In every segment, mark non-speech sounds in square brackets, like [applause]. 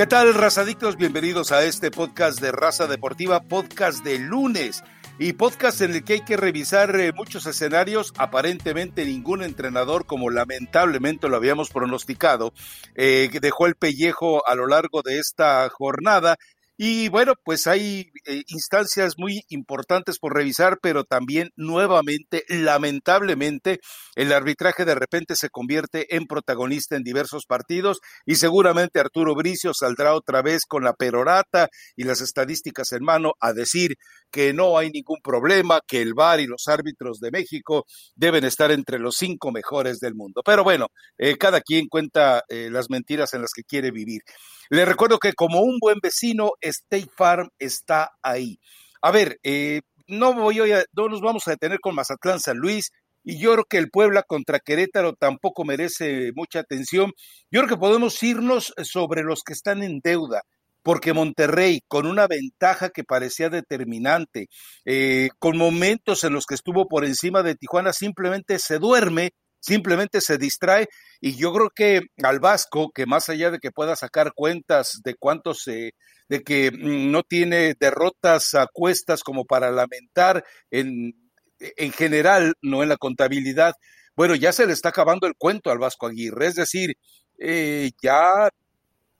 ¿Qué tal, razadictos? Bienvenidos a este podcast de Raza Deportiva, podcast de lunes y podcast en el que hay que revisar eh, muchos escenarios. Aparentemente ningún entrenador, como lamentablemente lo habíamos pronosticado, eh, dejó el pellejo a lo largo de esta jornada y bueno, pues hay eh, instancias muy importantes por revisar, pero también nuevamente, lamentablemente, el arbitraje de repente se convierte en protagonista en diversos partidos y seguramente Arturo Bricio saldrá otra vez con la perorata y las estadísticas en mano a decir que no hay ningún problema, que el VAR y los árbitros de México deben estar entre los cinco mejores del mundo. Pero bueno, eh, cada quien cuenta eh, las mentiras en las que quiere vivir. Le recuerdo que como un buen vecino, State Farm está ahí. A ver, eh, no, voy a, no nos vamos a detener con Mazatlán San Luis, y yo creo que el Puebla contra Querétaro tampoco merece mucha atención. Yo creo que podemos irnos sobre los que están en deuda, porque Monterrey, con una ventaja que parecía determinante, eh, con momentos en los que estuvo por encima de Tijuana, simplemente se duerme simplemente se distrae y yo creo que al Vasco, que más allá de que pueda sacar cuentas de cuántos se, de que mm, no tiene derrotas a cuestas como para lamentar en, en general, no en la contabilidad, bueno, ya se le está acabando el cuento al Vasco Aguirre, es decir, eh, ya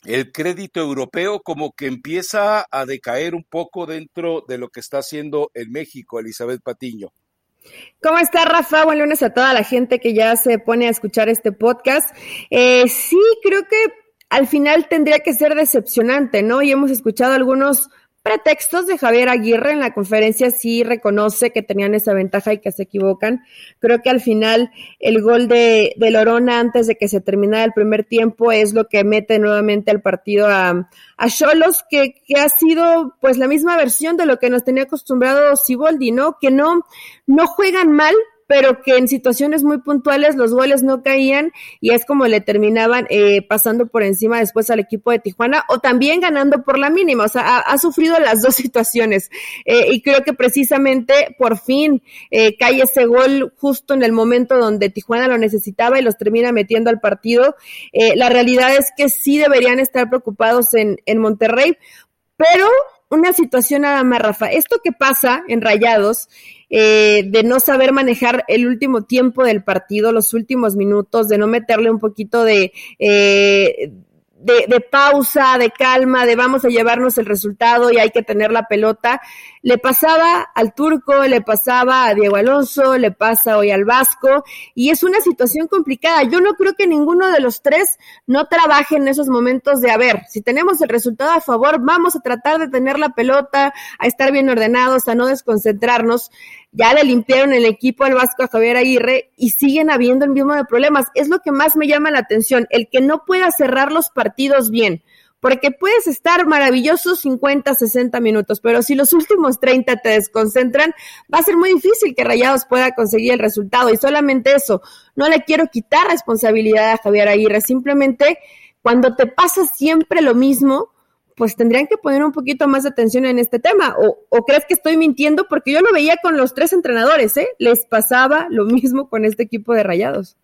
el crédito europeo como que empieza a decaer un poco dentro de lo que está haciendo en México, Elizabeth Patiño. ¿Cómo está Rafa? Buen lunes a toda la gente que ya se pone a escuchar este podcast. Eh, sí, creo que al final tendría que ser decepcionante, ¿no? Y hemos escuchado algunos pretextos de Javier Aguirre en la conferencia sí reconoce que tenían esa ventaja y que se equivocan. Creo que al final el gol de, de Lorona antes de que se terminara el primer tiempo es lo que mete nuevamente al partido a, Cholos, que, que ha sido pues la misma versión de lo que nos tenía acostumbrado Siboldi, ¿no? Que no, no juegan mal, pero que en situaciones muy puntuales los goles no caían y es como le terminaban eh, pasando por encima después al equipo de Tijuana o también ganando por la mínima. O sea, ha, sufrido las dos [laughs] situaciones eh, y creo que precisamente por fin eh, cae ese gol justo en el momento donde Tijuana lo necesitaba y los termina metiendo al partido. la realidad es que sí deberían estar preocupados en, en Monterrey, pero una situación nada más, Rafa. Esto que pasa en Rayados eh, de no saber manejar el último tiempo del partido, los últimos minutos, de no meterle un poquito de, eh, de, de, pausa, de calma, de vamos a llevarnos el resultado y hay que tener la pelota. Le pasaba al turco, le pasaba a Diego Alonso, le pasa hoy al Vasco y es una situación complicada. Yo no creo que ninguno de los tres no trabaje en esos momentos de, a ver, si tenemos el resultado a favor, vamos a tratar de tener la pelota, a estar bien ordenados, a no desconcentrarnos ya le limpiaron el equipo al Vasco a Javier Aguirre y siguen habiendo el mismo de problemas. Es lo que más me llama la atención, el que no pueda cerrar los partidos bien. Porque puedes estar maravillosos 50, 60 minutos, pero si los últimos 30 te desconcentran, va a ser muy difícil que Rayados pueda conseguir el resultado. Y solamente eso, no le quiero quitar responsabilidad a Javier Aguirre, simplemente cuando te pasa siempre lo mismo, pues tendrían que poner un poquito más de atención en este tema. O, o, crees que estoy mintiendo? Porque yo lo veía con los tres entrenadores, ¿eh? Les pasaba lo mismo con este equipo de rayados.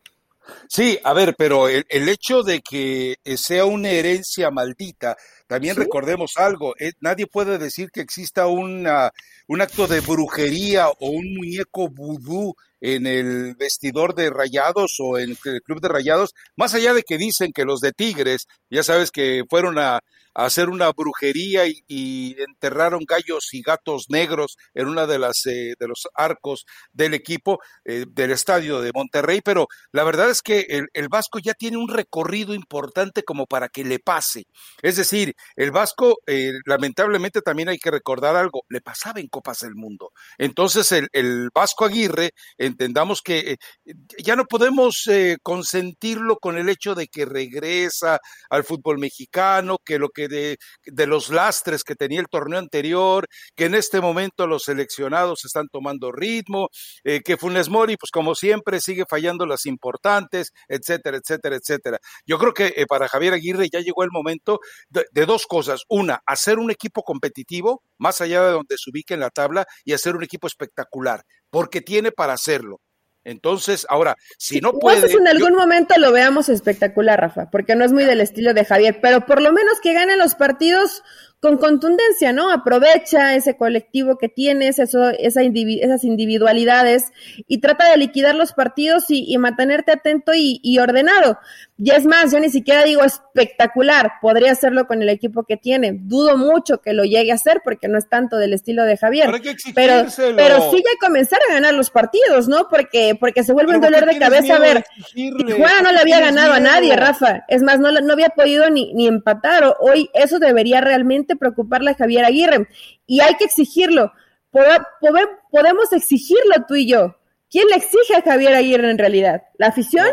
Sí, a ver, pero el, el hecho de que sea una herencia maldita, también ¿Sí? recordemos algo, eh, nadie puede decir que exista una, un acto de brujería o un muñeco vudú en el vestidor de Rayados o en el club de Rayados, más allá de que dicen que los de Tigres, ya sabes que fueron a, hacer una brujería y, enterraron gallos y gatos negros en una de las eh, de los arcos del equipo eh, del estadio de Monterrey, pero la verdad es que el, el, Vasco ya tiene un recorrido importante como para que le pase. Es decir, el Vasco, eh, lamentablemente también hay que recordar algo, le pasaba en Copas del Mundo. Entonces el, el Vasco Aguirre, entendamos que eh, ya no podemos eh, consentirlo con el hecho de que regresa al fútbol mexicano, que lo que de, los lastres que tenía el torneo anterior, que en este momento los seleccionados están tomando ritmo, eh, que Funes Mori, pues como siempre, sigue fallando las importantes, etcétera, etcétera, etcétera. Yo creo que eh, para Javier Aguirre ya llegó el momento de, de, dos cosas. Una, hacer un equipo competitivo, más allá de donde se ubique en la tabla, y hacer un equipo espectacular, porque tiene para hacerlo Entonces, ahora, si no puede. Si en algún momento lo veamos espectacular, Rafa, porque no es muy del estilo de Javier, pero por lo menos que ganen los partidos con contundencia, ¿no? Aprovecha ese colectivo que tienes, eso, esa esas individualidades y trata de liquidar los partidos y, mantenerte atento y, ordenado. Y es más, yo ni siquiera digo espectacular, podría hacerlo con el equipo que tiene. Dudo mucho que lo llegue a hacer porque no es tanto del estilo de Javier. Pero, pero, sí ya comenzar a ganar los partidos, ¿no? Porque, porque se vuelve un dolor de cabeza a ver. Tijuana no le había ganado a nadie, Rafa. Es más, no, no había podido ni, ni empatar. Hoy eso debería realmente preocuparle a Javier Aguirre. Y hay que exigirlo. Podemos exigirlo tú y yo. ¿Quién le exige a Javier Aguirre en realidad? ¿La afición?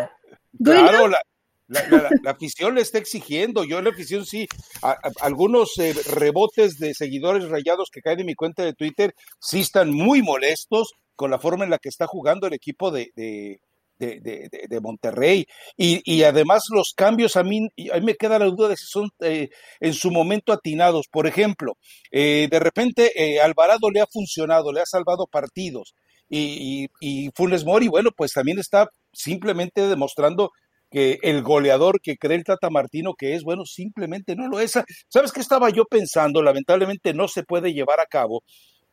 Claro, la, la, afición le está exigiendo. Yo en la afición sí, algunos eh, rebotes de seguidores rayados que caen en mi cuenta de Twitter sí están muy molestos con la forma en la que está jugando el equipo de, de, de, Monterrey. Y, y, además los cambios a mí, a mí me queda la duda de si son eh, en su momento atinados. Por ejemplo, eh, de repente Alvarado le ha funcionado, le ha salvado partidos. Y, y, y Funes Mori, bueno, pues también está simplemente demostrando que el goleador que cree el Tata Martino que es, bueno, simplemente no lo es. ¿Sabes qué estaba yo pensando? Lamentablemente no se puede llevar a cabo.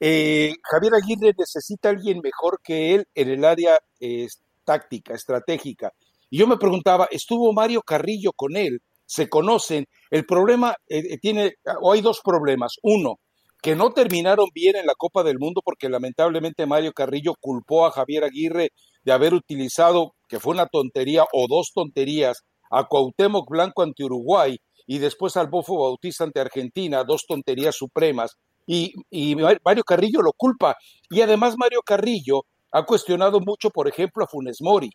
Eh, Javier Aguirre necesita a alguien mejor que él en el área eh, táctica, estratégica. Y yo me preguntaba, ¿estuvo Mario Carrillo con él? ¿Se conocen? El problema eh, tiene, o hay dos problemas. Uno, que no terminaron bien en la Copa del Mundo porque lamentablemente Mario Carrillo culpó a Javier Aguirre de haber utilizado, que fue una tontería o dos tonterías, a Cuauhtémoc Blanco ante Uruguay y después al Bofo Bautista ante Argentina, dos tonterías supremas. Y, Mario Carrillo lo culpa. Y además Mario Carrillo ha cuestionado mucho, por ejemplo, a Funes Mori.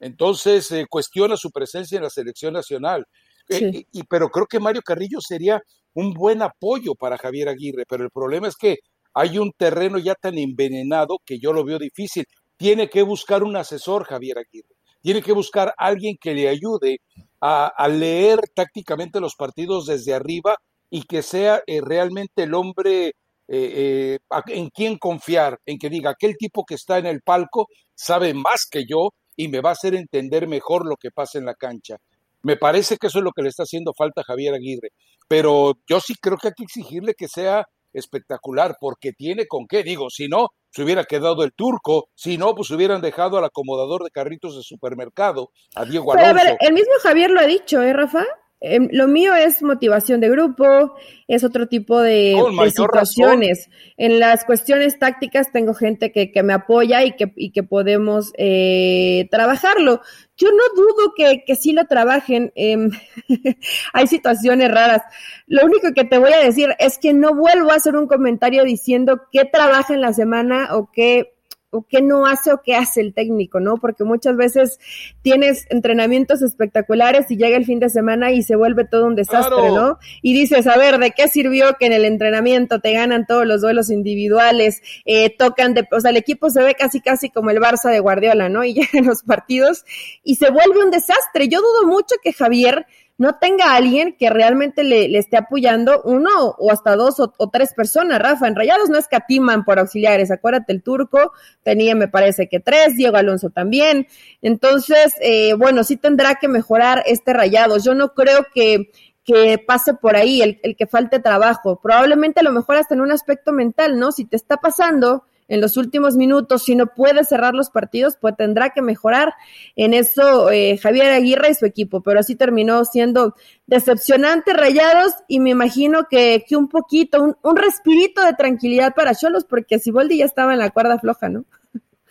Entonces eh, cuestiona su presencia en la selección nacional. Eh, y, pero creo que Mario Carrillo sería un buen apoyo para Javier Aguirre, pero el problema es que hay un terreno ya tan envenenado que yo lo veo difícil tiene que buscar un asesor, Javier Aguirre. Tiene que buscar alguien que le ayude a, leer tácticamente los partidos desde arriba y que sea eh, realmente el hombre eh, eh, en quien confiar, en que diga, aquel tipo que está en el palco sabe más que yo y me va a hacer entender mejor lo que pasa en la cancha. Me parece que eso es lo que le está haciendo falta a Javier Aguirre, pero yo sí creo que hay que exigirle que sea espectacular, porque tiene con qué, digo, si no, se hubiera quedado el turco, si no, pues hubieran dejado al acomodador de carritos de supermercado, a Diego Alonso. Pero a ver, el mismo Javier lo ha dicho, ¿eh, Rafa? Em, lo mío es motivación de grupo, es otro tipo de, situaciones. En las cuestiones tácticas tengo gente que, que me apoya y que, y que podemos eh, trabajarlo. Yo no dudo que, que sí lo trabajen. Em, [laughs] hay situaciones raras. Lo único que te voy a decir es que no vuelvo a hacer un comentario diciendo qué trabaja en la semana o qué o qué no hace o qué hace el técnico, ¿no? Porque muchas veces tienes entrenamientos espectaculares y llega el fin de semana y se vuelve todo un desastre, ¿no? Y dices, a ver, ¿de qué sirvió que en el entrenamiento te ganan todos los duelos individuales, eh, tocan de, o sea, el equipo se ve casi casi como el Barça de Guardiola, ¿no? Y [laughs] llegan los partidos y se vuelve un desastre. Yo dudo mucho que Javier no tenga alguien que realmente le, esté apoyando uno o hasta dos o, tres personas. Rafa, en Rayados no escatiman por auxiliares. Acuérdate, el turco tenía, me parece que tres, Diego Alonso también. Entonces, eh, bueno, sí tendrá que mejorar este Rayados. Yo no creo que que pase por ahí, el, el que falte trabajo. Probablemente a lo mejor hasta en un aspecto mental, ¿no? Si te está pasando, en los últimos minutos, si no puede cerrar los partidos, pues tendrá que mejorar en eso eh, Javier Aguirre y su equipo, pero así terminó siendo decepcionante Rayados y me imagino que, un poquito, un, un respirito de tranquilidad para Cholos, porque Siboldi ya estaba en la cuerda floja, ¿no?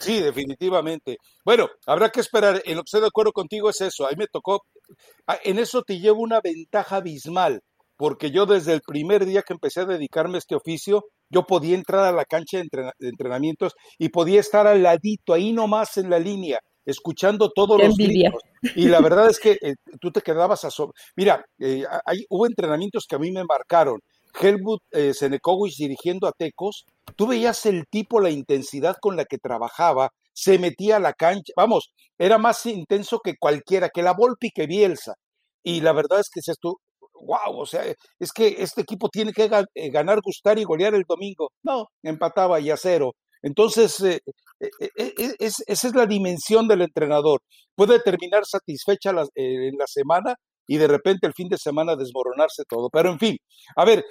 Sí, definitivamente. Bueno, habrá que esperar. En lo que estoy de acuerdo contigo es eso. Ahí me tocó, ah, en eso te llevo una ventaja abismal, porque yo desde el primer día que empecé a dedicarme a este oficio, yo podía entrar a la cancha de, entrenamientos y podía estar al ladito, ahí nomás en la línea, escuchando todos los gritos. Y la verdad es que eh, tú te quedabas a Mira, eh, hay, hubo entrenamientos que a mí me marcaron. Helmut eh, dirigiendo a Tecos, tú veías el tipo, la intensidad con la que trabajaba, se metía a la cancha, vamos, era más intenso que cualquiera, que la Volpi que Bielsa. Y la verdad es que tú, wow, o sea, es que este equipo tiene que eh, ganar, gustar y golear el domingo. No, empataba y a cero. Entonces, eh, esa es la dimensión del entrenador. Puede terminar satisfecha en la semana y de repente el fin de semana desmoronarse todo. Pero en fin, a ver,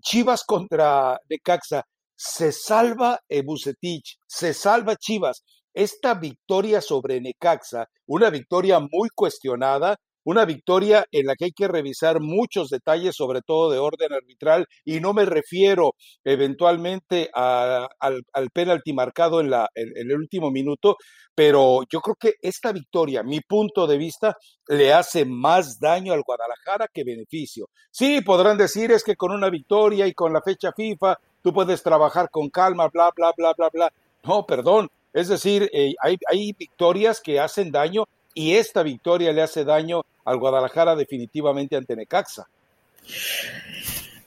Chivas contra Necaxa, se salva Bucetich, se salva Chivas. Esta victoria sobre Necaxa, una victoria muy cuestionada, una victoria en la que hay que revisar muchos detalles, sobre todo de orden arbitral, y no me refiero eventualmente al, al, penalti marcado en, la, en, el último minuto, pero yo creo que esta victoria, mi punto de vista, le hace más daño al Guadalajara que beneficio. Sí, podrán decir es que con una victoria y con la fecha FIFA tú puedes trabajar con calma, bla, bla, bla, bla, bla. No, perdón. Es decir, eh, hay, hay victorias que hacen daño y esta victoria le hace daño al Guadalajara definitivamente ante Necaxa.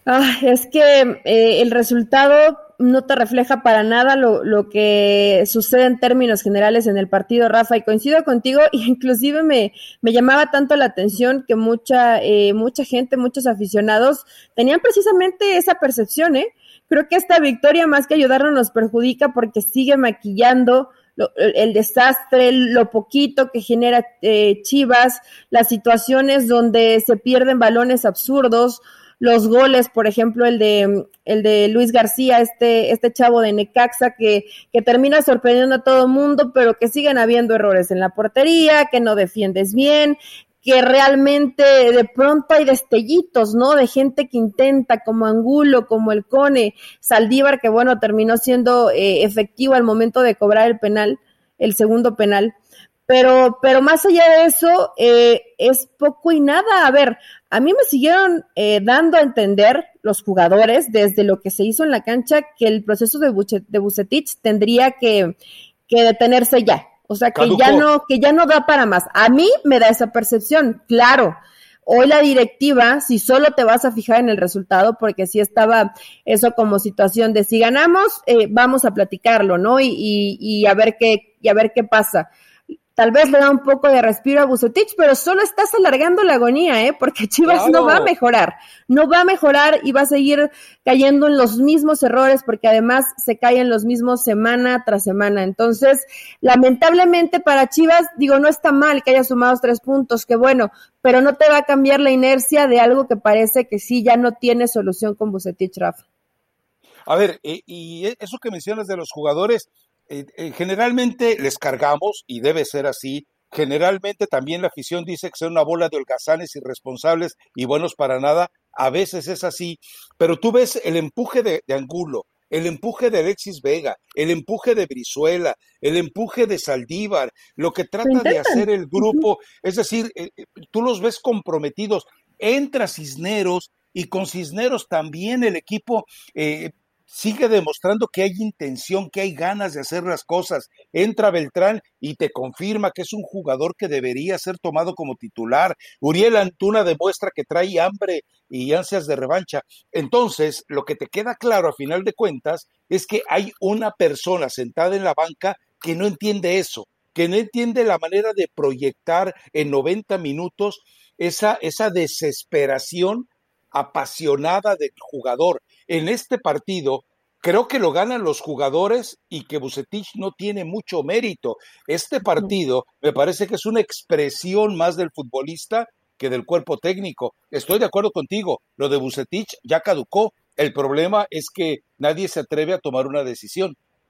Ah, es que eh, el resultado no te refleja para nada lo, que sucede en términos generales en el partido, Rafa, y coincido contigo, [laughs] inclusive me, me llamaba tanto la atención que mucha, eh, mucha gente, muchos aficionados tenían precisamente esa percepción, ¿eh? Creo que esta victoria más que ayudarnos nos perjudica porque sigue maquillando el desastre, lo poquito que genera eh, Chivas, las situaciones donde se pierden balones absurdos, los goles, por ejemplo, el de, el de Luis García, este, este chavo de Necaxa que, que termina sorprendiendo a todo mundo, pero que siguen habiendo errores en la portería, que no defiendes bien, que realmente de pronto hay destellitos, ¿no? De gente que intenta, como Angulo, como el Cone, Saldívar, que bueno, terminó siendo eh, efectivo al momento de cobrar el penal, el segundo penal. Pero, pero más allá de eso, eh, es poco y nada. A ver, a mí me siguieron eh, dando a entender los jugadores desde lo que se hizo en la cancha que el proceso de, Bucetich tendría que, que detenerse ya, o sea, que ya no, que ya no da para más. A mí me da esa percepción, claro. Hoy la directiva, si solo te vas a fijar en el resultado, porque si estaba eso como situación de si ganamos, eh, vamos a platicarlo, ¿no? Y, y, y a ver qué, y a ver qué pasa tal vez le da un poco de respiro a Bucetich, pero solo estás alargando la agonía, ¿eh? Porque Chivas no va a mejorar, no va a mejorar y va a seguir cayendo en los mismos errores, porque además se caen los mismos semana tras semana. Entonces, lamentablemente para Chivas, digo, no está mal que haya sumado tres puntos, que bueno, pero no te va a cambiar la inercia de algo que parece que sí ya no tiene solución con Bucetich, Rafa. A ver, eh, y eso que mencionas de los jugadores, eh, eh, generalmente les cargamos, y debe ser así, generalmente también la afición dice que son una bola de holgazanes irresponsables y buenos para nada, a veces es así, pero tú ves el empuje de, Angulo, el empuje de Alexis Vega, el empuje de Brizuela, el empuje de Saldívar, lo que trata de hacer el grupo, es decir, eh, tú los ves comprometidos, entra Cisneros y con Cisneros también el equipo sigue demostrando que hay intención, que hay ganas de hacer las cosas. Entra Beltrán y te confirma que es un jugador que debería ser tomado como titular. Uriel Antuna demuestra que trae hambre y ansias de revancha. Entonces, lo que te queda claro a final de cuentas es que hay una persona sentada en la banca que no entiende eso, que no entiende la manera de proyectar en 90 minutos esa, esa desesperación apasionada del jugador. En este partido, creo que lo ganan los jugadores y que Bucetich no tiene mucho mérito. Este partido me parece que es una expresión más del futbolista que del cuerpo técnico. Estoy de acuerdo contigo, lo de Bucetich ya caducó. El problema es que nadie se atreve a tomar una decisión.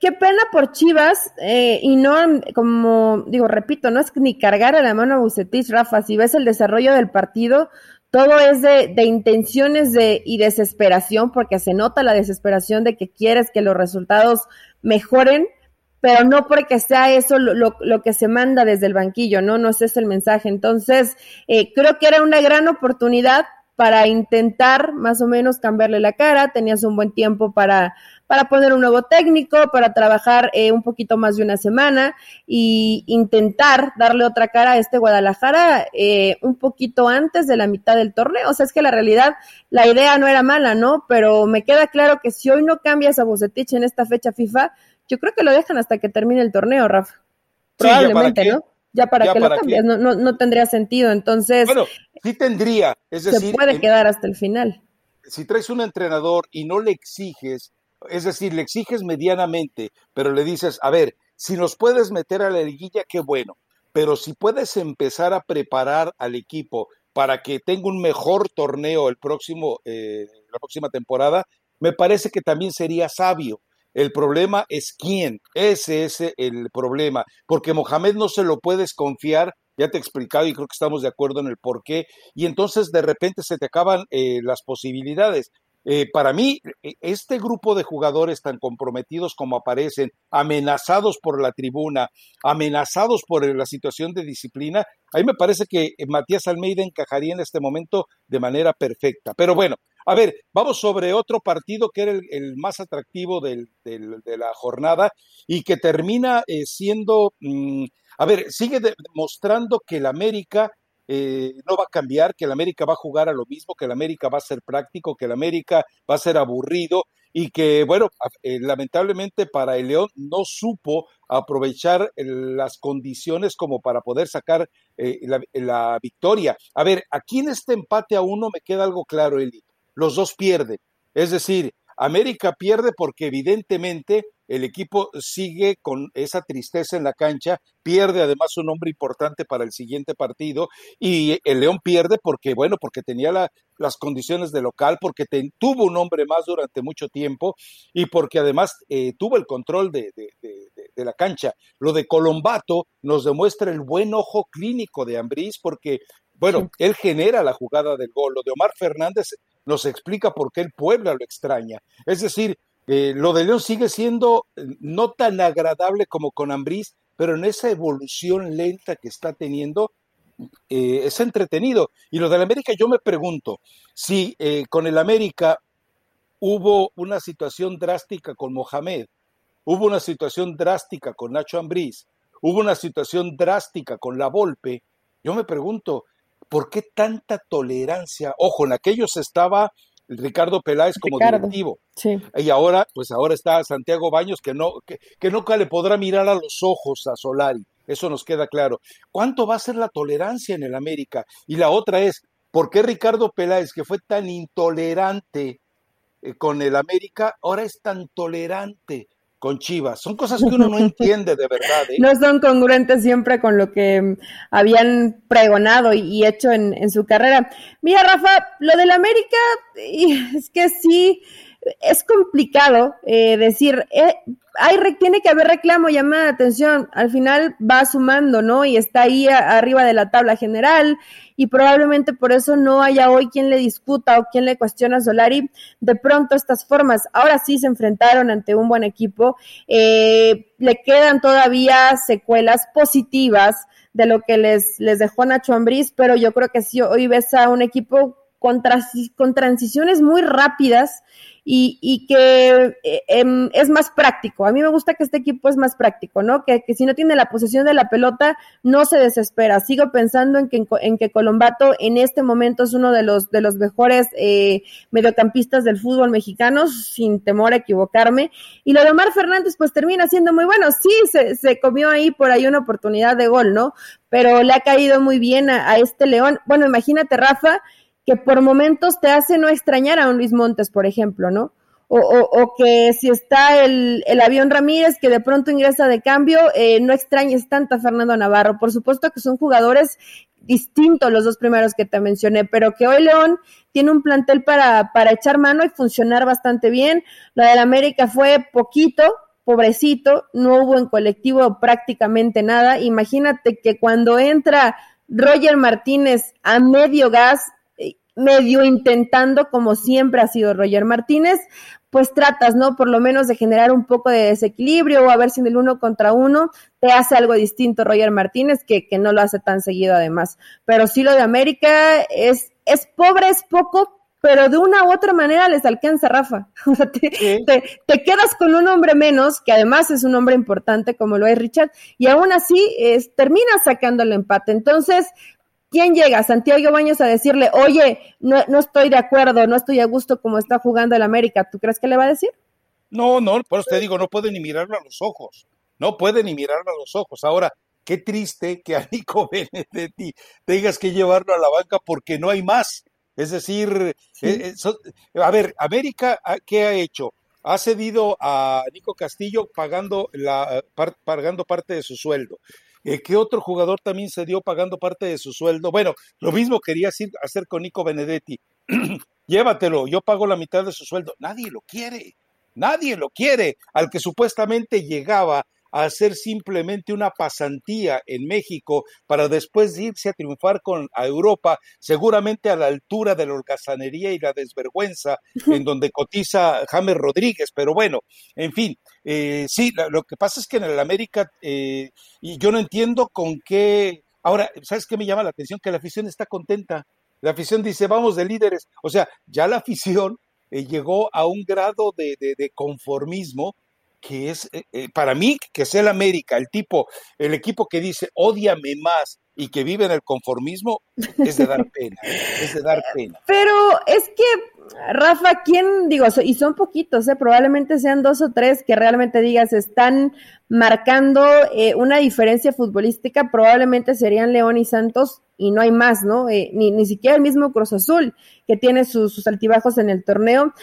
qué pena por Chivas, eh, y no, como digo, repito, no es ni cargar a la mano a Bucetich, Rafa, si ves el desarrollo del partido, todo es de, de intenciones de, y desesperación, porque se nota la desesperación de que quieres que los resultados mejoren, pero no porque sea eso lo, lo, lo que se manda desde el banquillo, ¿no? No es ese el mensaje. Entonces, eh, creo que era una gran oportunidad para intentar más o menos cambiarle la cara, tenías un buen tiempo para, para poner un nuevo técnico, para trabajar eh, un poquito más de una semana y intentar darle otra cara a este Guadalajara eh, un poquito antes de la mitad del torneo. O sea, es que la realidad, la idea no era mala, ¿no? Pero me queda claro que si hoy no cambias a Bocetich en esta fecha FIFA, yo creo que lo dejan hasta que termine el torneo, Rafa. Probablemente, ¿no? Ya para que lo cambias, no, no, no, tendría sentido. Entonces, bueno, sí tendría, es decir, se puede quedar hasta el final. Si traes un entrenador y no le exiges, es decir, le exiges medianamente, pero le dices, a ver, si nos puedes meter a la liguilla, qué bueno, pero si puedes empezar a preparar al equipo para que tenga un mejor torneo el próximo, eh, la próxima temporada, me parece que también sería sabio. El problema es quién. Ese es el problema. Porque Mohamed no se lo puedes confiar. Ya te he explicado y creo que estamos de acuerdo en el por qué. Y entonces de repente se te acaban eh, las posibilidades. Eh, para mí, e, este grupo de jugadores tan comprometidos como aparecen, amenazados por la tribuna, amenazados por la situación de disciplina, ahí me parece que Matías Almeida encajaría en este momento de manera perfecta. Pero bueno, a ver, vamos sobre otro partido que era el, más atractivo de la jornada y que termina eh, siendo, mm, a ver, sigue demostrando que el América eh, no va a cambiar, que el América va a jugar a lo mismo, que el América va a ser práctico, que el América va a ser aburrido y que, bueno, eh, lamentablemente para el León no supo aprovechar las condiciones como para poder sacar la, la, victoria. A ver, aquí en este empate a uno me queda algo claro, Eli los dos pierden. Es decir, América pierde porque evidentemente el equipo sigue con esa tristeza en la cancha, pierde además un hombre importante para el siguiente partido y el León pierde porque, bueno, porque tenía las condiciones de local, porque tuvo un hombre más durante mucho tiempo y porque además eh, tuvo el control de, de, la cancha. Lo de Colombato nos demuestra el buen ojo clínico de Ambriz porque bueno, él genera la jugada del gol. Lo de Omar Fernández nos explica por qué el Puebla lo extraña. Es decir, eh, lo de León sigue siendo eh, no tan agradable como con Ambriz, pero en esa evolución lenta que está teniendo, eh, es entretenido. Y lo del América, yo me pregunto si con el América hubo una situación drástica con Mohamed, hubo una situación drástica con Nacho Ambriz, hubo una situación drástica con La Volpe. Yo me pregunto, ¿por qué tanta tolerancia? Ojo, en aquellos estaba Ricardo Peláez como directivo. Y ahora, pues ahora está Santiago Baños que no, que, que nunca le podrá mirar a los ojos a Solari. Eso nos queda claro. ¿Cuánto va a ser la tolerancia en el América? Y la otra es, ¿por qué Ricardo Peláez, que fue tan intolerante eh, con el América, ahora es tan tolerante con Chivas. Son cosas que uno no entiende de verdad. ¿eh? [laughs] No son congruentes siempre con lo que mm, habían pregonado y, hecho en, su carrera. Mira, Rafa, lo del América, [laughs] es que sí, es complicado eh, decir, eh, hay, tiene que haber reclamo, llamada de atención, al final va sumando, ¿no? Y está ahí arriba de la tabla general y probablemente por eso no haya hoy quien le discuta o quien le cuestiona a Solari de pronto estas formas. Ahora sí se enfrentaron ante un buen equipo, eh, le quedan todavía secuelas positivas de lo que les, les dejó Nacho Ambriz, pero yo creo que sí, hoy ves a un equipo con, con transiciones muy rápidas y, y que eh, em, es más práctico. A mí me gusta que este equipo es más práctico, ¿no? Que, que, si no tiene la posesión de la pelota, no se desespera. Sigo pensando en que, en que Colombato en este momento es uno de los, de los mejores eh, mediocampistas del fútbol mexicano, sin temor a equivocarme. Y lo de Omar Fernández, pues termina siendo muy bueno. Sí, se, se comió ahí por ahí una oportunidad de gol, ¿no? Pero le ha caído muy bien a, a este León. Bueno, imagínate, Rafa, que por momentos te hace no extrañar a un Luis Montes, por ejemplo, ¿no? O, o, que si está el, el, avión Ramírez que de pronto ingresa de cambio, eh, no extrañes tanto a Fernando Navarro. Por supuesto que son jugadores distintos los dos primeros que te mencioné, pero que hoy León tiene un plantel para, para echar mano y funcionar bastante bien. La del América fue poquito, pobrecito, no hubo en colectivo prácticamente nada. Imagínate que cuando entra Roger Martínez a medio gas, medio intentando, como siempre ha sido Roger Martínez, pues tratas, ¿no? Por lo menos de generar un poco de desequilibrio o a ver si en el uno contra uno te hace algo distinto Roger Martínez, que, que no lo hace tan seguido además. Pero sí lo de América es, es pobre, es poco, pero de una u otra manera les alcanza, Rafa. [laughs] O sea, te, te, quedas con un hombre menos, que además es un hombre importante como lo es Richard, y aún así es, termina sacando el empate. Entonces, ¿quién llega? Santiago Baños a decirle, oye, no, no estoy de acuerdo, no estoy a gusto como está jugando el América. ¿Tú crees que le va a decir? No, no, por eso te digo, no puede ni mirarlo a los ojos. No puede ni mirarlo a los ojos. Ahora, qué triste que a Nico [laughs] Benedetti tengas que llevarlo a la banca porque no hay más. Es decir, eh, eh, a ver, América, ah, ¿qué ha hecho? Ha cedido a Nico Castillo pagando, la, pagando parte de su sueldo. Eh, ¿Qué otro jugador también se dio pagando parte de su sueldo? Bueno, lo mismo quería hacer con Nico Benedetti. [clears throat] Llévatelo, yo pago la mitad de su sueldo. Nadie lo quiere, nadie lo quiere. Al que supuestamente llegaba a hacer simplemente una pasantía en México para después irse a triunfar con a Europa, seguramente a la altura de la holgazanería y la desvergüenza en donde cotiza James Rodríguez. Pero bueno, en fin, eh, sí, lo que pasa es que en el América, eh, y yo no entiendo con qué. Ahora, ¿sabes qué me llama la atención? Que la afición está contenta. La afición dice, vamos de líderes. O sea, ya la afición eh, llegó a un grado de, de conformismo que es eh, eh, para mí que sea el América, el tipo, el equipo que dice odiame más y que vive en el conformismo, es de dar pena, es de dar pena. Pero es que, Rafa, ¿quién, digo, y son poquitos, ¿eh? probablemente sean dos o tres que realmente digas, están marcando eh, una diferencia futbolística, probablemente serían León y Santos y no hay más, ¿no? ni, ni siquiera el mismo Cruz Azul, que tiene sus altibajos en el torneo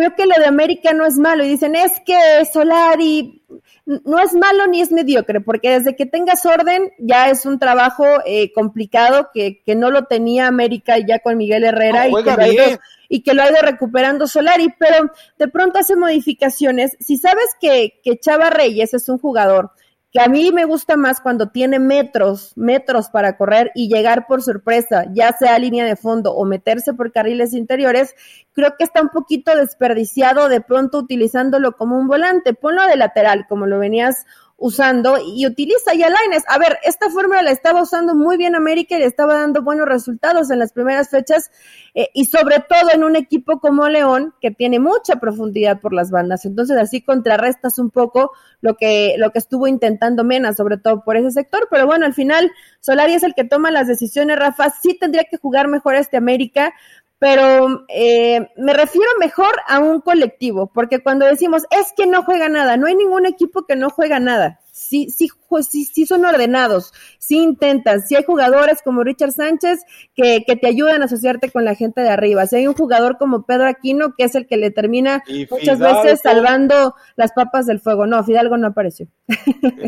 creo que lo de América no es malo. Y dicen, es que Solari no es malo ni es mediocre, porque desde que tengas orden ya es un trabajo eh, complicado que, que, no lo tenía América ya con Miguel Herrera y, que lo ha ido, y que lo ha ido recuperando Solari, pero de pronto hace modificaciones. Si sabes que, que Chava Reyes es un jugador que a mí me gusta más cuando tiene metros, metros para correr y llegar por sorpresa, ya sea línea de fondo o meterse por carriles interiores, creo que está un poquito desperdiciado de pronto utilizándolo como un volante. Ponlo de lateral, como lo venías usando y utiliza ya Lines. A ver, esta fórmula la estaba usando muy bien América y le estaba dando buenos resultados en las primeras fechas eh, y sobre todo en un equipo como León que tiene mucha profundidad por las bandas. Entonces así contrarrestas un poco lo que, lo que estuvo intentando Mena, sobre todo por ese sector. Pero bueno, al final Solari es el que toma las decisiones, Rafa. Sí tendría que jugar mejor este América pero eh, me refiero mejor a un colectivo, porque cuando decimos es que no juega nada, no hay ningún equipo que no juega nada. Sí, sí, sí, sí son ordenados, sí intentan, sí hay jugadores como Richard Sánchez que, que te ayudan a asociarte con la gente de arriba, si hay un jugador como Pedro Aquino que es el que le termina muchas veces salvando las papas del fuego. No, Fidalgo no apareció.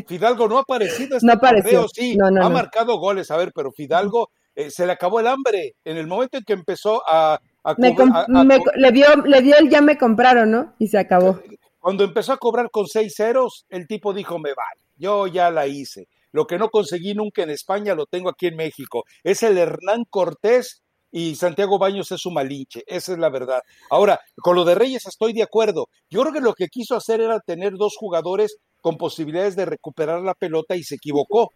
Fidalgo no ha aparecido. [laughs] Este no apareció. sí, ha marcado goles, a ver, pero Fidalgo eh, se le acabó el hambre. En el momento en que empezó a... le, dio, le dio el ya me compraron, ¿no? Y se acabó. Cuando empezó a cobrar con seis ceros, el tipo dijo, me vale, yo ya la hice. Lo que no conseguí nunca en España lo tengo aquí en México. Es el Hernán Cortés y Santiago Baños es su malinche, esa es la verdad. Ahora, con lo de Reyes estoy de acuerdo. Yo creo que lo que quiso hacer era tener dos jugadores con posibilidades de recuperar la pelota y se equivocó.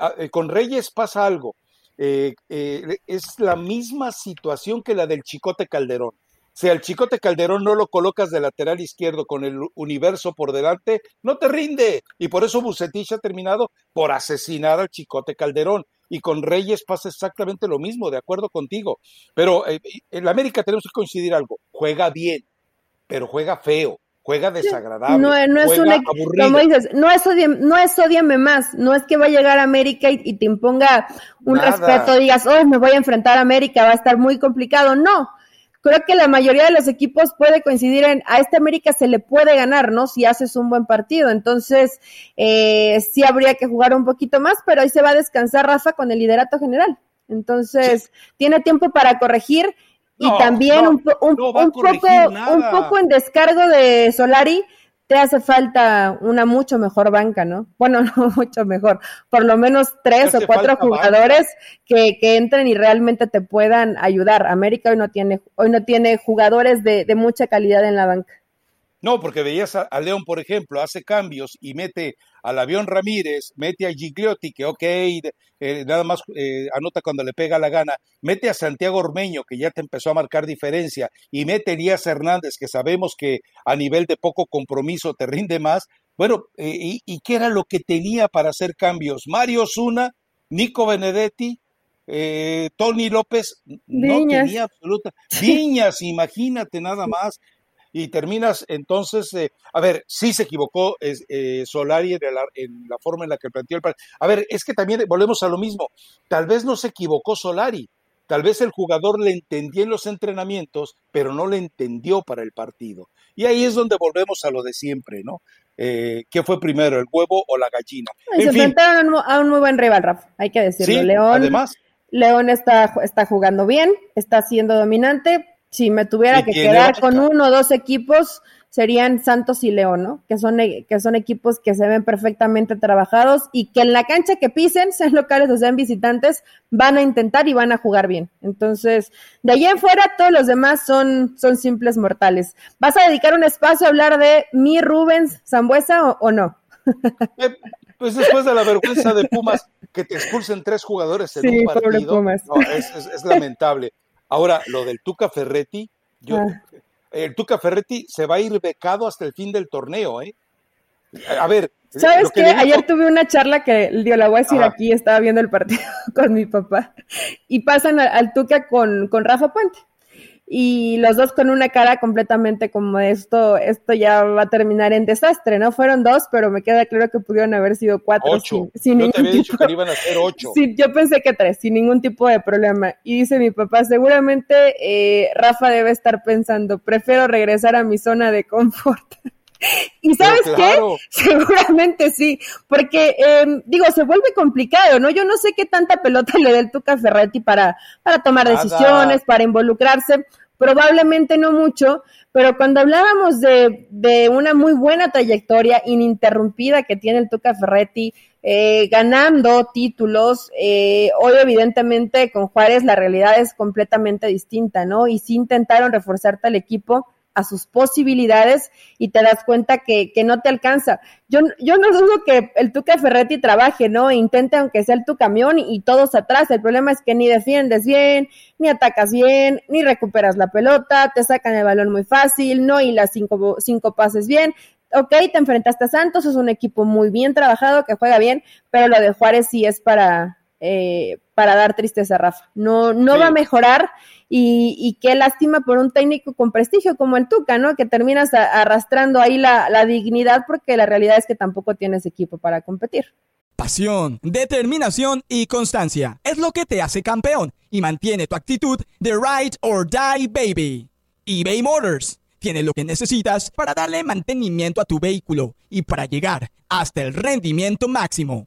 Ah, eh, con Reyes pasa algo. Eh, eh, es la misma situación que la del Chicote Calderón. Si al Chicote Calderón no lo colocas de lateral izquierdo con el universo por delante, no te rinde. Y por eso Bucetich ha terminado por asesinar al Chicote Calderón. Y con Reyes pasa exactamente lo mismo, de acuerdo contigo. Pero eh, en América tenemos que coincidir algo. Juega bien, pero juega feo juega desagradable. No, no es un como dices, no es, odiame, no es odiame más, no es que va a llegar a América y, te imponga un respeto, digas, oh, me voy a enfrentar a América, va a estar muy complicado. No, creo que la mayoría de los equipos puede coincidir en a este América se le puede ganar, ¿no? Si haces un buen partido. Entonces, eh, sí habría que jugar un poquito más, pero ahí se va a descansar Rafa con el liderato general. Entonces, tiene tiempo para corregir y también un, un, poco, un poco en descargo de Solari, te hace falta una mucho mejor banca, ¿no? Bueno, [laughs] no mucho mejor, por lo menos tres o cuatro jugadores que, que, entren y realmente te puedan ayudar. América hoy no tiene, hoy no tiene jugadores de, de mucha calidad en la banca. No, porque veías a, León, por ejemplo, hace cambios y mete al avión Ramírez, mete a Gigliotti, que ok, eh, nada más eh, anota cuando le pega la gana, mete a Santiago Ormeño, que ya te empezó a marcar diferencia, y mete a Elías Hernández, que sabemos que a nivel de poco compromiso te rinde más. Bueno, eh, y, y, qué era lo que tenía para hacer cambios? Mario Zuna, Nico Benedetti, Tony López, no tenía absoluta. Viñas, imagínate nada más y terminas entonces, eh, a ver, sí se equivocó eh, Solari en la, en la, forma en la que planteó el partido. A ver, es que también volvemos a lo mismo, tal vez no se equivocó Solari, tal vez el jugador le entendió en los entrenamientos, pero no le entendió para el partido. Y ahí es donde volvemos a lo de siempre, ¿no? Eh, ¿Qué fue primero, el huevo o la gallina? se enfrentaron a un muy buen rival, Rafa, hay que decirlo. León, además. León está, está jugando bien, está siendo dominante, si me tuviera que quedar con uno o dos equipos, serían Santos y León, ¿no? Que son, e, que son equipos que se ven perfectamente trabajados y que en la cancha que pisen, [laughs] sean locales o sean visitantes, van a intentar y van a jugar bien. Entonces, de allí en fuera, todos los demás son, son simples mortales. ¿Vas a dedicar un espacio a hablar de mi Rubens Zambuesa o, no? Eh, pues después de la vergüenza de Pumas, que te expulsen tres jugadores en un partido, es lamentable. Ahora, lo del Tuca Ferretti, yo, ah. el Tuca Ferretti se va a ir becado hasta el fin del torneo, ¿eh? A ver. ¿Sabes qué? Ayer tuve una charla que, dio la voy a decir aquí, estaba viendo el partido [laughs] con mi papá, y pasan al, al Tuca con, con Rafa Puente y los dos con una cara completamente como esto, esto ya va a terminar en desastre, ¿no? Fueron dos, pero me queda claro que pudieron haber sido cuatro. Ocho. Sin, yo te había dicho que iban a ser ocho. yo pensé que tres, sin ningún tipo de problema. Y dice mi papá, seguramente eh, Rafa debe estar pensando, prefiero regresar a mi zona de confort. [laughs] ¿Y sabes qué? [laughs] Seguramente sí, porque em, digo, se vuelve complicado, ¿no? Yo no sé qué tanta pelota [laughs] le da el Tuca Ferretti para, para tomar decisiones, para involucrarse probablemente no mucho, pero cuando hablábamos de, de una muy buena trayectoria ininterrumpida que tiene el Tuca Ferretti, eh, ganando títulos, eh, hoy evidentemente con Juárez la realidad es completamente distinta, ¿no? Y sí intentaron reforzar tal equipo, a sus posibilidades y te das cuenta que, que, no te alcanza. Yo, yo no dudo que el Tuca Ferretti trabaje, ¿no? E intente aunque sea el tu camión y, todos atrás. El problema es que ni defiendes bien, ni atacas bien, ni recuperas la pelota, te sacan el balón muy fácil, no y las cinco, cinco pases bien. Ok, te enfrentaste a Santos, es un equipo muy bien trabajado, que juega bien, pero lo de Juárez sí es para, eh, para dar tristeza, Rafa. No, no va a mejorar y, qué lástima por un técnico con prestigio como el Tuca, ¿no? Que terminas arrastrando ahí la, la dignidad porque la realidad es que tampoco tienes equipo para competir. Pasión, determinación y constancia es lo que te hace campeón y mantiene tu actitud de ride or die baby. eBay Motors tiene lo que necesitas para darle mantenimiento a tu vehículo y para llegar hasta el rendimiento máximo.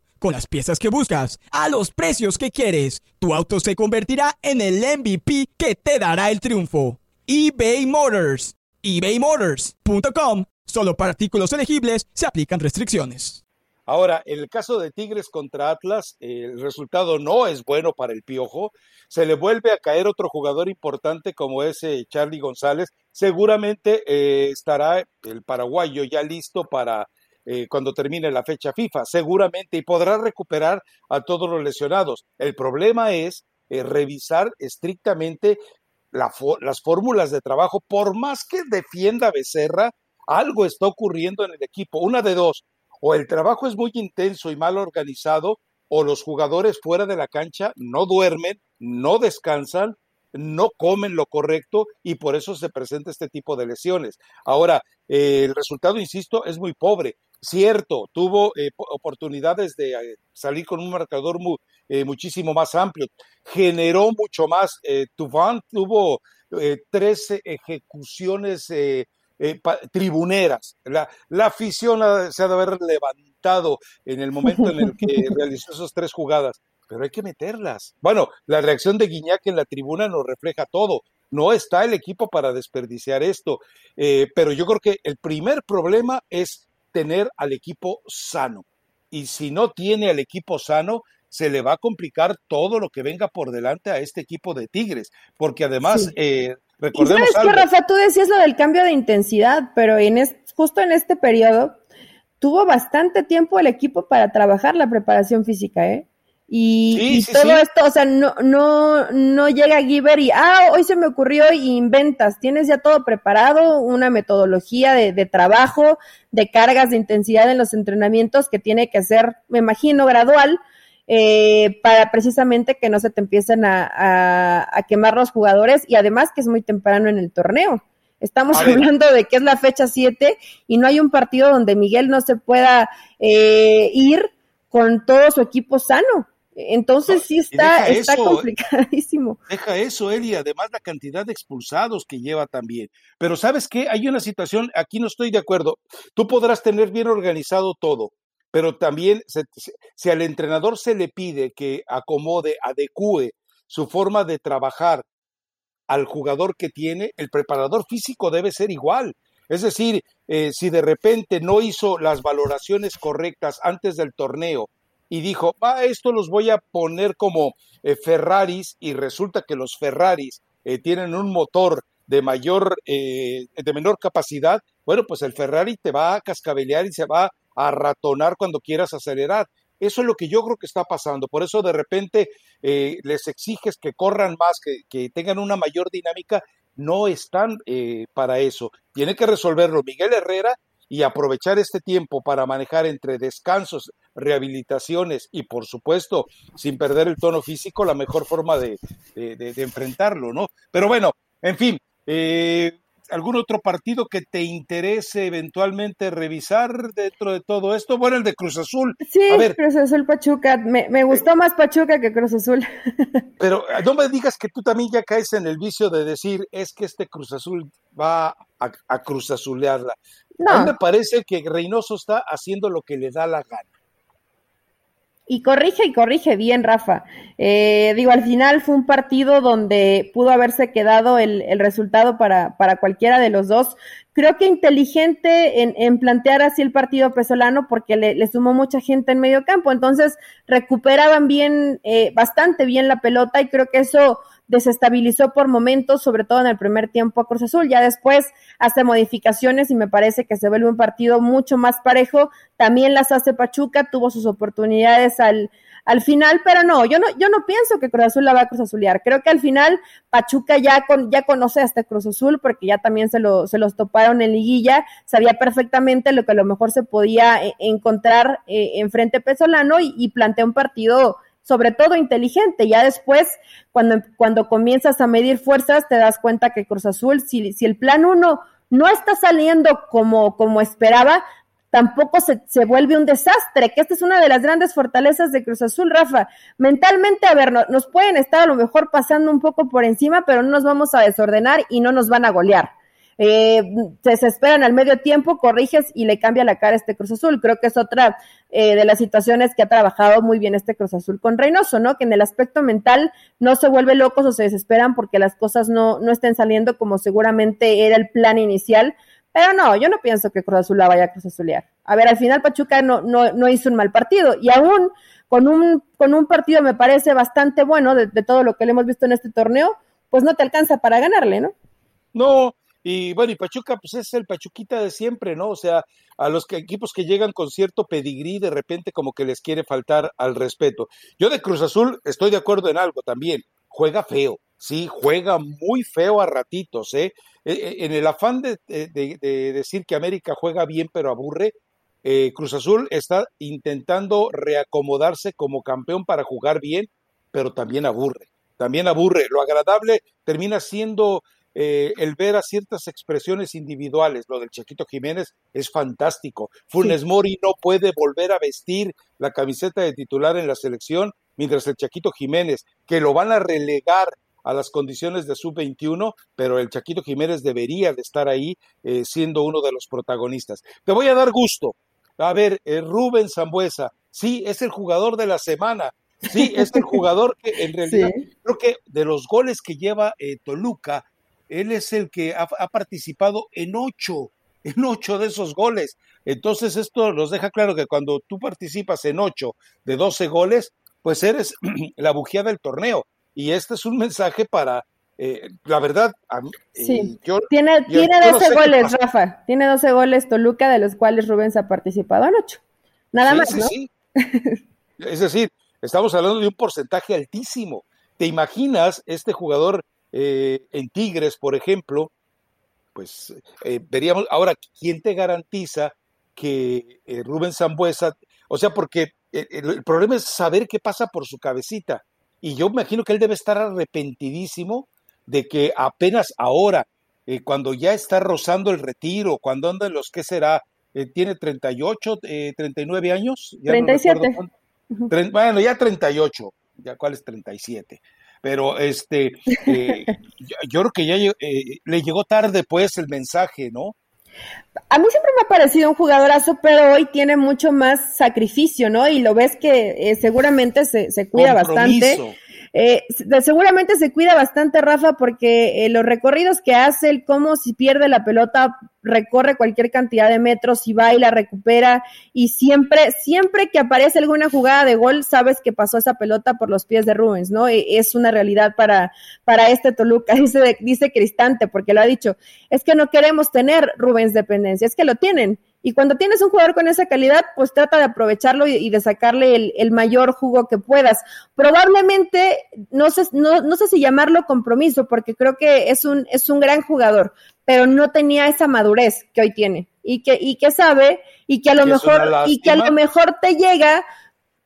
Con las piezas que buscas, a los precios que quieres, tu auto se convertirá en el MVP que te dará el triunfo eBay Motors. ebaymotors.com. Solo para artículos elegibles se aplican restricciones. Ahora, en el caso de Tigres contra Atlas, el resultado no es bueno para el Piojo. Se le vuelve a caer otro jugador importante como ese Charlie González. Seguramente eh, estará el paraguayo ya listo para eh, cuando termine la fecha FIFA, seguramente, y podrá recuperar a todos los lesionados. El problema es eh, revisar estrictamente las fórmulas de trabajo, por más que defienda Becerra, algo está ocurriendo en el equipo. Una de dos, o el trabajo es muy intenso y mal organizado, o los jugadores fuera de la cancha no duermen, no descansan, no comen lo correcto y por eso se presenta este tipo de lesiones. Ahora, eh, el resultado, insisto, es muy pobre. Cierto, tuvo eh, oportunidades de eh, salir con un marcador muchísimo más amplio, generó mucho más. Tufán tuvo 13 ejecuciones tribuneras. La, la afición se ha de haber levantado en el momento en el que [laughs] realizó esas tres jugadas pero hay que meterlas. Bueno, la reacción de Guiñac en la tribuna nos refleja todo. No está el equipo para desperdiciar esto, eh, pero yo creo que el primer problema es tener al equipo sano. Y si no tiene al equipo sano, se le va a complicar todo lo que venga por delante a este equipo de Tigres, porque además, eh, recordemos ¿Y sabes Rafa, tú decías lo del cambio de intensidad, pero en justo en este periodo tuvo bastante tiempo el equipo para trabajar la preparación física, ¿eh? Y, todo esto, o sea, no, no, no llega Giver y, ah, hoy se me ocurrió y inventas. Tienes ya todo preparado, una metodología de, de, trabajo, de cargas de intensidad en los entrenamientos que tiene que ser, me imagino, gradual, eh, para precisamente que no se te empiecen a, a, quemar los jugadores y además que es muy temprano en el torneo. Estamos hablando de que es la fecha 7 y no hay un partido donde Miguel no se pueda eh, ir con todo su equipo sano. Entonces sí está, está ¿eh? complicadísimo. Deja eso, Eli, además la cantidad de expulsados que lleva también. Pero sabes qué, hay una situación, aquí no estoy de acuerdo. Tú podrás tener bien organizado todo, pero también si al entrenador se le pide que acomode, adecue su forma de trabajar al jugador que tiene, el preparador físico debe ser igual. Es decir, eh, si de repente no hizo las valoraciones correctas antes del torneo, y dijo, va, esto los voy a poner como eh, Ferraris y resulta que los Ferraris eh, tienen un motor de mayor, eh, de menor capacidad, bueno, pues el Ferrari te va a cascabelear y se va a ratonar cuando quieras acelerar. Eso es lo que yo creo que está pasando. Por eso de repente les exiges que corran más, que, que, tengan una mayor dinámica. No están para eso. Tiene que resolverlo Miguel Herrera y aprovechar este tiempo para manejar entre descansos, rehabilitaciones y por supuesto sin perder el tono físico la mejor forma de, enfrentarlo, ¿no? Pero bueno, en fin, eh, ¿algún otro partido que te interese eventualmente revisar dentro de todo esto? Bueno, el de Cruz Azul. Sí, Cruz Azul Pachuca. Me, me gustó más Pachuca que Cruz Azul. [laughs] Pero ah, no me digas que tú también ya caes en el vicio de decir, es que este Cruz Azul va a, a Cruz Azulearla. A mí me parece que Reynoso está haciendo lo que le da la gana. Y corrige y corrige bien, Rafa. Eh, digo, al final fue un partido donde pudo haberse quedado el, el resultado para, para, cualquiera de los dos. Creo que inteligente en, en plantear así el partido pesolano porque le, le, sumó mucha gente en medio campo. Entonces recuperaban bien, eh, bastante bien la pelota y creo que eso desestabilizó por momentos, sobre todo en el primer tiempo a Cruz Azul. Ya después hace modificaciones y me parece que se vuelve un partido mucho más parejo. También las hace Pachuca, tuvo sus oportunidades al, al final, pero no, yo no, yo no pienso que Cruz Azul la va a Cruz Azulear. Creo que al final Pachuca ya, con, ya conoce a este Cruz Azul porque ya también se, lo, se los toparon en liguilla, sabía perfectamente lo que a lo mejor se podía eh, encontrar eh, en frente pesolano y, y plantea un partido sobre todo inteligente. Ya después, cuando, cuando comienzas a medir fuerzas, te das cuenta que Cruz Azul, si, si el plan uno no está saliendo como, como esperaba, tampoco se, se, vuelve un desastre, que esta es una de las grandes fortalezas de Cruz Azul, Rafa. Mentalmente, a ver, nos pueden estar a lo mejor pasando un poco por encima, pero no nos vamos a desordenar y no nos van a golear eh, se desesperan al medio tiempo, corriges y le cambia la cara a este Cruz Azul. Creo que es otra eh, de las situaciones que ha trabajado muy bien este Cruz Azul con Reynoso, ¿no? Que en el aspecto mental no se vuelve locos o se desesperan porque las cosas no, no estén saliendo como seguramente era el plan inicial. Pero no, yo no pienso que Cruz Azul la vaya a Cruz Azulear. A ver, al final Pachuca no, no, no hizo un mal partido y aún con un, con un partido me parece bastante bueno de todo lo que le hemos visto en este torneo, pues no te alcanza para ganarle, ¿no? No, y bueno, y Pachuca, pues es el Pachuquita de siempre, ¿no? O sea, a los equipos que llegan con cierto pedigrí, de repente como que les quiere faltar al respeto. Yo de Cruz Azul estoy de acuerdo en algo también. Juega feo, sí, juega muy feo a ratitos, ¿eh? E, e, en el afán de, decir que América juega bien pero aburre, eh, Cruz Azul está intentando reacomodarse como campeón para jugar bien, pero también aburre, también aburre. Lo agradable termina siendo eh, el ver a ciertas expresiones individuales. Lo del Chiquito Jiménez es fantástico. Funes Mori no puede volver a vestir la camiseta de titular en la selección, mientras el Chaquito Jiménez, que lo van a relegar a las condiciones de sub-21, pero el Chaquito Jiménez debería de estar ahí eh, siendo uno de los protagonistas. Te voy a dar gusto. A ver, eh, Rubén Zambuesa, sí, es el jugador de la semana. Sí, es el jugador que en realidad [laughs] creo que de los goles que lleva eh, Toluca, él es el que ha, participado en ocho, [laughs] en ocho de esos goles. Entonces esto nos deja claro que cuando tú participas en ocho de doce goles, pues eres [clears throat] la bujía del torneo. Y este es un mensaje para, eh, la verdad, eh, sí. tiene, tiene 12 goles, Rafa, tiene 12 goles Toluca, de los cuales Rubens ha participado en 8. Nada más, ¿no? Sí. es decir, estamos hablando de un porcentaje altísimo. ¿Te imaginas este jugador eh, en Tigres, por ejemplo? Pues veríamos, ahora, ¿quién te garantiza que Rubén Zambuesa, o sea, porque el problema es saber qué pasa por su cabecita y yo imagino que él debe estar arrepentidísimo de que apenas ahora, eh, cuando ya está rozando el retiro, cuando anda en los que será, eh, tiene 38, eh, 39 años. Ya 37. bueno, ya 38, ya cuál es 37. Pero este, eh, [laughs] yo, creo que ya le llegó tarde pues el mensaje, ¿no? A mí siempre me ha parecido un jugadorazo, pero hoy tiene mucho más sacrificio, ¿no? Y lo ves que eh, seguramente se, se cuida bastante. Eh, seguramente se cuida bastante Rafa porque eh, los recorridos que hace, el cómo si pierde la pelota recorre cualquier cantidad de metros y va y la recupera y siempre, siempre que aparece alguna jugada de gol, sabes que pasó esa pelota por los pies de Rubens, ¿no? E, es una realidad para, para este Toluca, [laughs] dice, dice Cristante, porque lo ha dicho, es que no queremos tener Rubens dependencia, es que lo tienen y cuando tienes un jugador con esa calidad, pues trata de aprovecharlo y, de sacarle el, mayor jugo que puedas. Probablemente, no sé, no, no sé si llamarlo compromiso, porque creo que es un, es un gran jugador, pero no tenía esa madurez que hoy tiene y que, y que sabe y que a lo mejor, y que a lo mejor te llega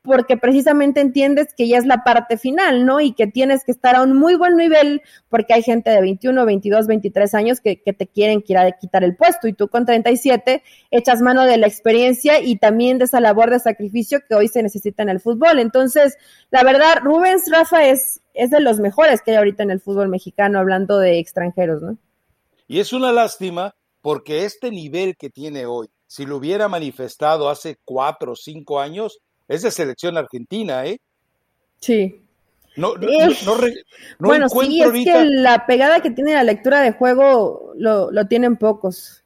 porque precisamente entiendes que ya es la parte final, ¿no? Y que tienes que estar a un muy buen nivel porque hay gente de 21, 22, 23 años que, te quieren quitar el puesto y tú con 37 echas mano de la experiencia y también de esa labor de sacrificio que hoy se necesita en el fútbol. Entonces, la verdad, Rubens Rafa es, es de los mejores que hay ahorita en el fútbol mexicano, hablando de extranjeros, ¿no? Y es una lástima porque este nivel que tiene hoy, si lo hubiera manifestado hace cuatro o cinco años, es de selección argentina, ¿eh? Sí. No, no, no, bueno, sí, es que la pegada que tiene la lectura de juego lo, lo tienen pocos.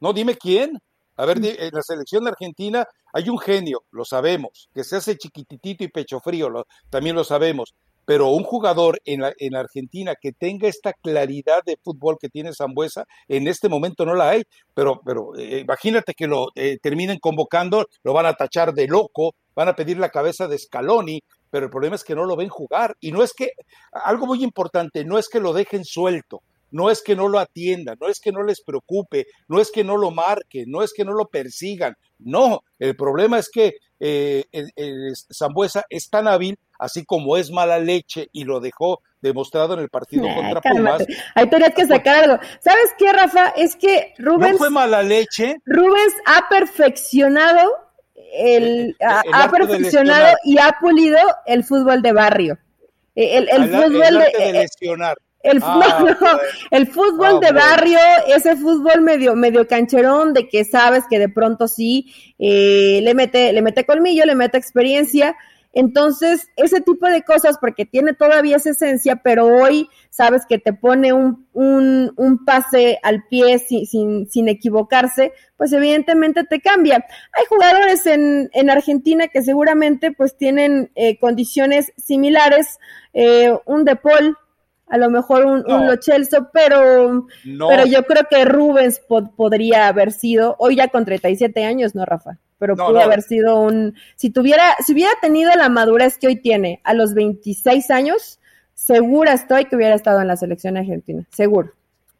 No, dime quién. A ver, en la selección argentina hay un genio, lo sabemos, que se hace chiquititito y pecho frío, lo, también lo sabemos pero un jugador en, la, en Argentina que tenga esta claridad de fútbol que tiene Zambuesa, en este momento no la hay, pero, pero eh, imagínate que lo eh, terminen convocando, lo van a tachar de loco, van a pedir la cabeza de Scaloni, pero el problema es que no lo ven jugar. Y no es que, algo muy importante, no es que lo dejen suelto, no es que no lo atiendan, no es que no les preocupe, no es que no lo marquen, no es que no lo persigan, no, el problema es que eh, Zambuesa es tan hábil, así como es mala leche y lo dejó demostrado en el partido contra Pumas. Ahí tenías que sacar algo. ¿Sabes qué, Rafa? Es que Rubens... ¿No fue mala leche? Rubens ha perfeccionado el, ha, perfeccionado y ha pulido el fútbol de barrio. El, fútbol de, eh, el, ah, el fútbol ah, de barrio, ese fútbol medio, medio cancherón de que sabes que de pronto sí eh, le mete, le mete colmillo, le mete experiencia. Entonces, ese tipo de cosas, porque tiene todavía esa esencia, pero hoy sabes que te pone un, un, un pase al pie sin, sin, sin, equivocarse, pues evidentemente te cambia. Hay jugadores en, en Argentina que seguramente pues tienen eh, condiciones similares, eh, un De Paul, a lo mejor un, un Lo pero, pero yo creo que Rubens podría haber sido, hoy ya con 37 años, ¿no, Rafa? Pero pudo haber sido un, si tuviera, si hubiera tenido la madurez que hoy tiene a los 26 años, segura estoy que hubiera estado en la selección argentina, seguro.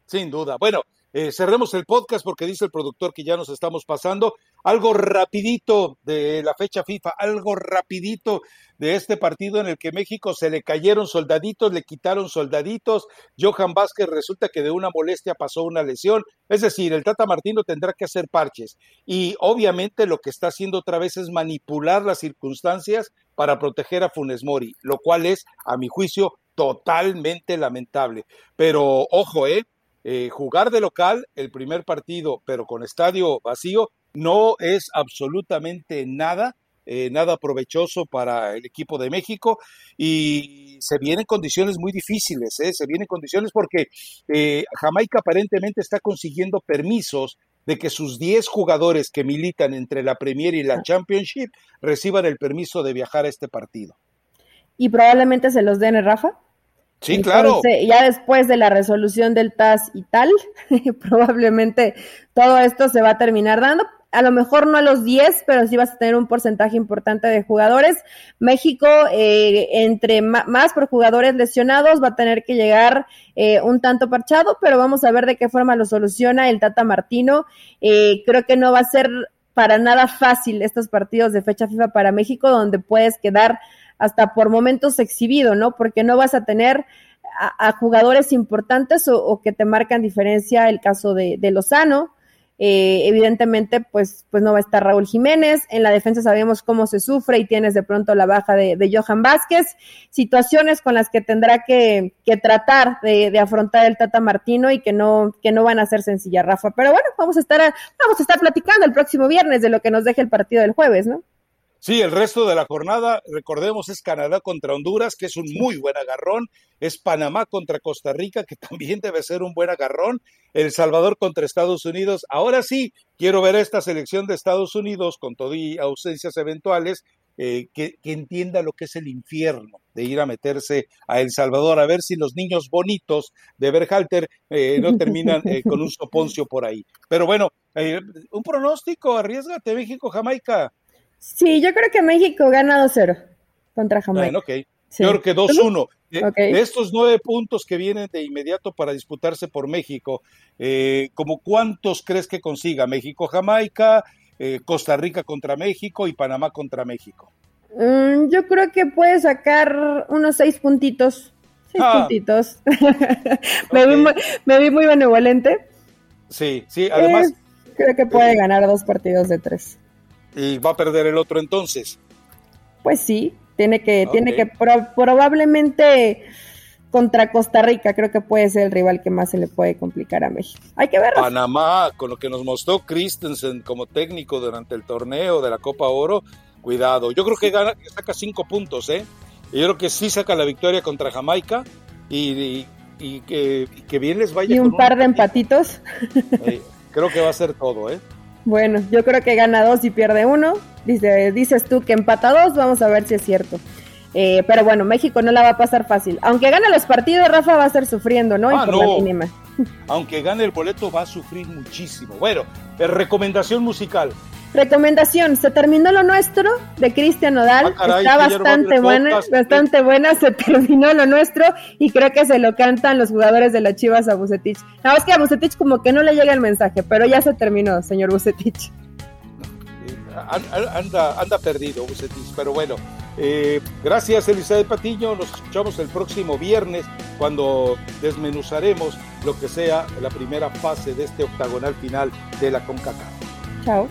Sin duda. Bueno, eh, cerremos el podcast porque dice el productor que ya nos estamos pasando. Algo rapidito de la fecha FIFA, algo rapidito de este partido en el que México se le cayeron soldaditos, le quitaron soldaditos. Johan Vázquez resulta que de una molestia pasó una lesión. Es decir, el Tata Martino tendrá que hacer parches. Y obviamente lo que está haciendo otra vez es manipular las circunstancias para proteger a Funes Mori, lo cual es, a mi juicio, totalmente lamentable. Pero ojo, ¿eh? eh jugar de local el primer partido, pero con estadio vacío, no es absolutamente nada, eh, nada provechoso para el equipo de México y se vienen condiciones muy difíciles, ¿eh? se vienen condiciones porque eh, Jamaica aparentemente está consiguiendo permisos de que sus 10 jugadores que militan entre la Premier y la ah. Championship reciban el permiso de viajar a este partido. Y probablemente se los den, Rafa. Sí, claro. Ya después de la resolución del TAS y tal, [laughs] probablemente todo esto se va a terminar dando. A lo mejor no a los 10, pero sí vas a tener un porcentaje importante de jugadores. México, eh, entre más por jugadores lesionados, va a tener que llegar eh, un tanto parchado, pero vamos a ver de qué forma lo soluciona el Tata Martino. Eh, creo que no va a ser para nada fácil estos partidos de fecha FIFA para México, donde puedes quedar hasta por momentos exhibido, ¿no? Porque no vas a tener a, jugadores importantes o, que te marcan diferencia, el caso de, Lozano. Eh, evidentemente, pues, pues no va a estar Raúl Jiménez. En la defensa sabemos cómo se sufre y tienes de pronto la baja de, Johan Vázquez. Situaciones con las que tendrá que, tratar de, afrontar el Tata Martino y que no, que no van a ser sencillas, Rafa. Pero bueno, vamos a estar, vamos a estar platicando el próximo viernes de lo que nos deje el partido del jueves, ¿no? Sí, el resto de la jornada, recordemos, es Canadá contra Honduras, que es un muy buen agarrón, es Panamá contra Costa Rica, que [laughs] también debe ser un buen agarrón, El Salvador contra Estados Unidos. Ahora sí, quiero ver esta selección de Estados Unidos, con todo y ausencias eventuales, eh, que, entienda lo que es el infierno de ir a meterse a El Salvador, a ver si los niños bonitos de Berhalter eh, no terminan eh, con un soponcio por ahí. Pero bueno, un pronóstico, arriesgate México-Jamaica. Sí, yo creo que México gana 2-0 contra Jamaica. Bueno, ok. Yo creo que 2-1. De, estos nueve puntos que vienen de inmediato para disputarse por México, eh, ¿como cuántos crees que consiga? México, Jamaica, eh, Costa Rica contra México y Panamá contra México. Mm, yo creo que puede sacar unos seis puntitos. Seis ah. puntitos. [laughs] me, vi muy, me, vi muy, benevolente. Sí, sí, además. creo que puede ganar dos partidos de tres y va a perder el otro entonces. Pues sí, tiene que, tiene que probablemente contra Costa Rica creo que puede ser el rival que más se le puede complicar a México. Hay que ver. Panamá, con lo que nos mostró Christensen como técnico durante el torneo de la Copa Oro, cuidado. Yo creo que gana, saca cinco puntos, ¿eh? yo creo que sí saca la victoria contra Jamaica y, que, bien les vaya. Y un par de empatitos. Eh, creo que va a ser todo, ¿eh? Bueno, yo creo que gana dos y pierde uno. Dice, dices tú que empata dos, vamos a ver si es cierto. Eh, pero bueno, México no la va a pasar fácil. Aunque gane los partidos, Rafa va a estar sufriendo, ¿no? Ah, no. Aunque gane el boleto, va a sufrir muchísimo. Bueno, eh, recomendación musical. Recomendación, se terminó lo nuestro de Cristian Nodal, ah, está bastante buena, bastante buena, se [laughs] terminó lo nuestro y creo que se lo cantan los jugadores de las Chivas a Bucetich. Nada más que a Bucetich como que no le llega el mensaje, pero ya se terminó, señor Bucetich. Anda, anda perdido Bucetich, pero bueno, eh, gracias Elizabeth Patiño, nos escuchamos el próximo viernes cuando desmenuzaremos lo que sea la primera fase de este octagonal final de la CONCACAF. Chao.